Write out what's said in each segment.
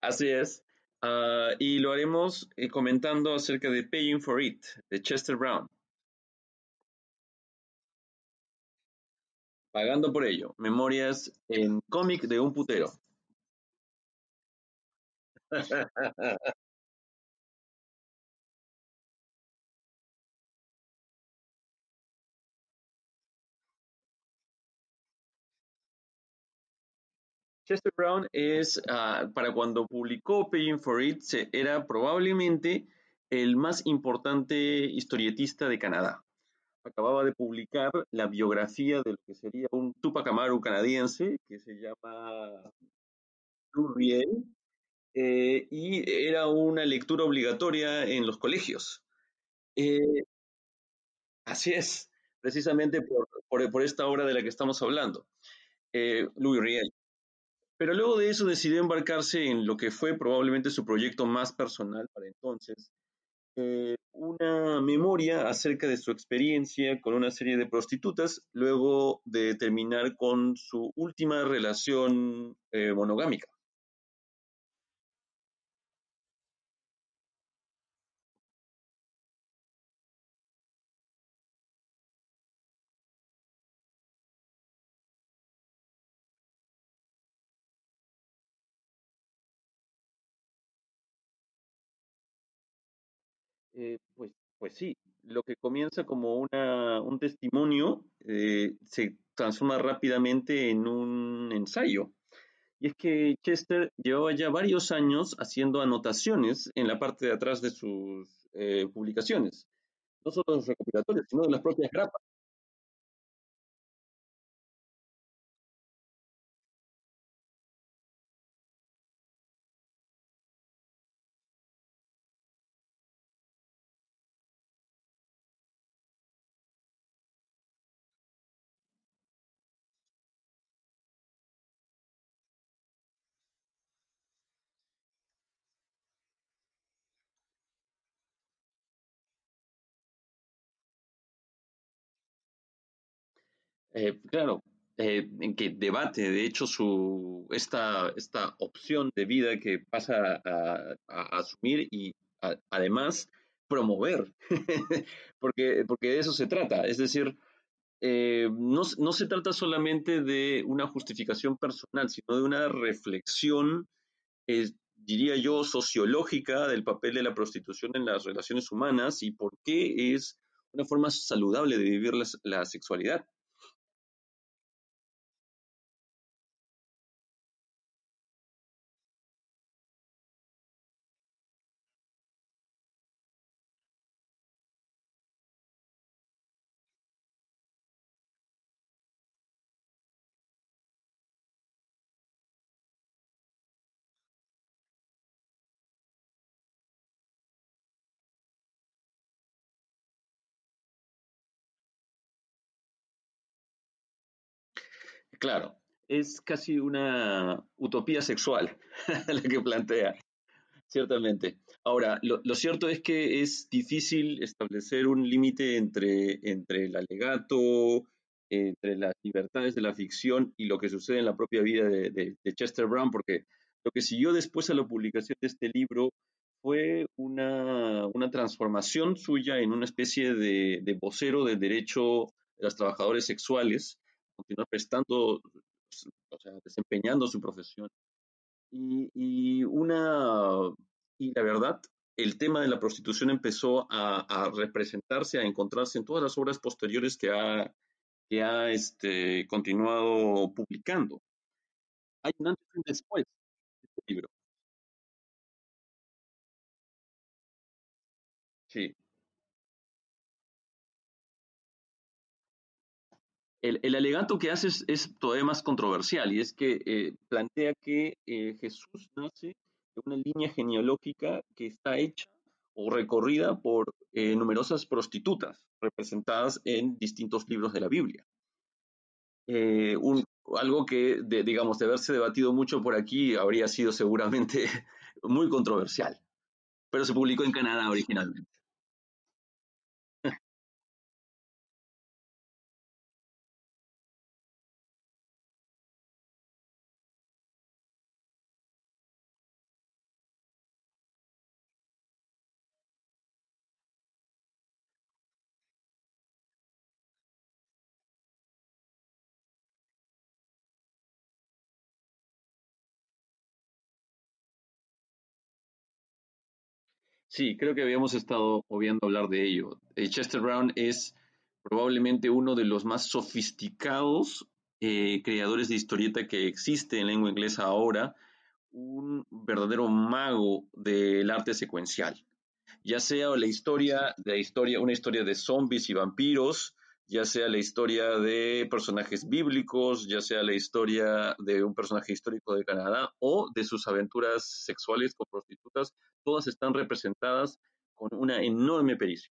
Así es. Uh, y lo haremos eh, comentando acerca de Paying for It, de Chester Brown. Pagando por ello. Memorias en cómic de un putero. Chester Brown es, uh, para cuando publicó Paying for It, era probablemente el más importante historietista de Canadá. Acababa de publicar la biografía de que sería un Tupac Amaru canadiense que se llama Lou Riel, eh, y era una lectura obligatoria en los colegios. Eh, así es, precisamente por, esta obra de la que estamos hablando, eh, Louis Riel. Pero luego de eso decidió embarcarse en lo que fue probablemente su proyecto más personal para entonces, eh, una memoria acerca de su experiencia con una serie de prostitutas, luego de terminar con su última relación eh, monogámica. Eh, pues, pues sí, lo que comienza como una, un testimonio eh, se transforma rápidamente en un ensayo. Y es que Chester llevaba ya varios años haciendo anotaciones en la parte de atrás de sus eh, publicaciones, no solo de los recopilatorios, sino de las propias grapas. Eh, claro, eh, en que debate, de hecho, su, esta, esta opción de vida que pasa a, asumir y además promover, porque, porque de eso se trata. Es decir, eh, no, no, se trata solamente de una justificación personal, sino de una reflexión, diría yo, sociológica del papel de la prostitución en las relaciones humanas y por qué es una forma saludable de vivir la sexualidad. Claro, es casi una utopía sexual la que plantea, ciertamente. Ahora, lo, cierto es que es difícil establecer un límite entre, entre el alegato, entre las libertades de la ficción y lo que sucede en la propia vida de Chester Brown, porque lo que siguió después a la publicación de este libro fue una, una transformación suya en una especie de, de vocero del derecho de los trabajadores sexuales, continuar prestando, o sea, desempeñando su profesión. Y, y, una, y la verdad, el tema de la prostitución empezó a, a, representarse, a encontrarse en todas las obras posteriores que ha, que ha este, continuado publicando. Hay un antes y un después de este libro. Sí. El, alegato que hace es, todavía más controversial y es que eh, plantea que eh, Jesús nace de una línea genealógica que está hecha o recorrida por eh, numerosas prostitutas representadas en distintos libros de la Biblia. Algo que, digamos, de haberse debatido mucho por aquí, habría sido seguramente muy controversial, pero se publicó en Canadá originalmente. Sí, creo que habíamos estado obviando hablar de ello. Eh, Chester Brown es probablemente uno de los más sofisticados eh, creadores de historieta que existe en lengua inglesa ahora, un verdadero mago del arte secuencial. Ya sea la historia, la historia, una historia de zombies y vampiros, ya sea la historia de personajes bíblicos, ya sea la historia de un personaje histórico de Canadá o de sus aventuras sexuales con prostitutas, todas están representadas con una enorme pericia.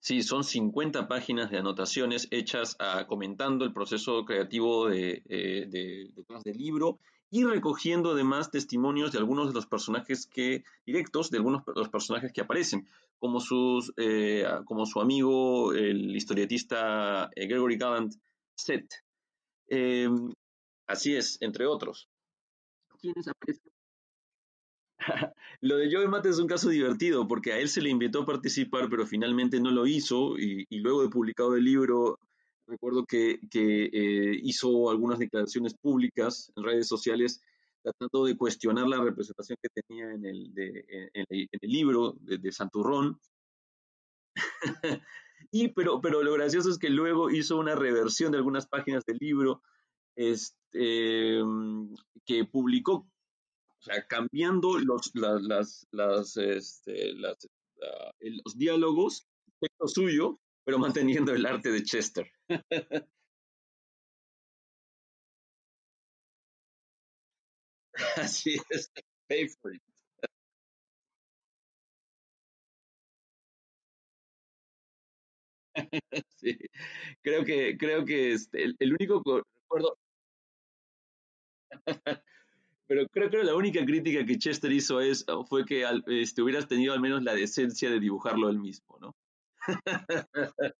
Sí, son 50 páginas de anotaciones hechas a, comentando el proceso creativo de, eh, del libro y recogiendo además testimonios de algunos de los personajes que, directos, de algunos de los personajes que aparecen, como, sus, eh, como su amigo, el historietista eh, Gregory Gallant, Seth. Em, así es, entre otros. ¿Quiénes aparecen? Lo de Joe Mate es un caso divertido porque a él se le invitó a participar, pero finalmente no lo hizo y, luego de publicado el libro, recuerdo que, eh, hizo algunas declaraciones públicas en redes sociales tratando de cuestionar la representación que tenía en el, libro de, de Santurrón. y pero, pero lo gracioso es que luego hizo una reversión de algunas páginas del libro este, que publicó o sea, cambiando los, la, las, las, este, las, uh, los diálogos, texto suyo, pero manteniendo el arte de Chester. Así es, pay for it. sí, creo que, creo que este, el, el único recuerdo, pero creo que la única crítica que Chester hizo es, fue que este, hubieras tenido al menos la decencia de dibujarlo él mismo, ¿no?